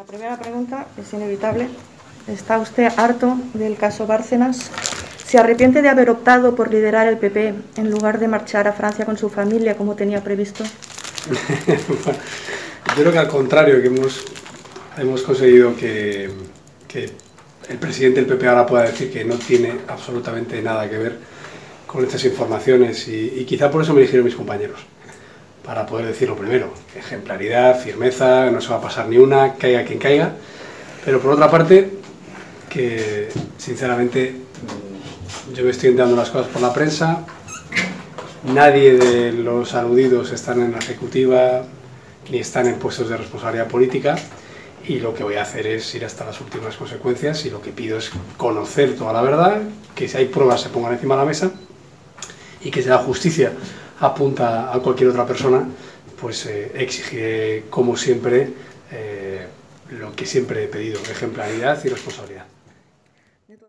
La primera pregunta es inevitable. ¿Está usted harto del caso Bárcenas? ¿Se arrepiente de haber optado por liderar el PP en lugar de marchar a Francia con su familia como tenía previsto? Yo creo que al contrario, que hemos, hemos conseguido que, que el presidente del PP ahora pueda decir que no tiene absolutamente nada que ver con estas informaciones y, quizá por eso me eligieron mis compañeros para poder decirlo primero. Ejemplaridad, firmeza, no se va a pasar ni una, caiga quien caiga. Pero por otra parte, que sinceramente yo me estoy enterando las cosas por la prensa, nadie de los aludidos están en la ejecutiva ni están en puestos de responsabilidad política y lo que voy a hacer es ir hasta las últimas consecuencias y lo que pido es conocer toda la verdad, que si hay pruebas se pongan encima de la mesa y que la justicia apunta a cualquier otra persona, pues eh, exigiré como siempre eh, lo que siempre he pedido, ejemplaridad y responsabilidad.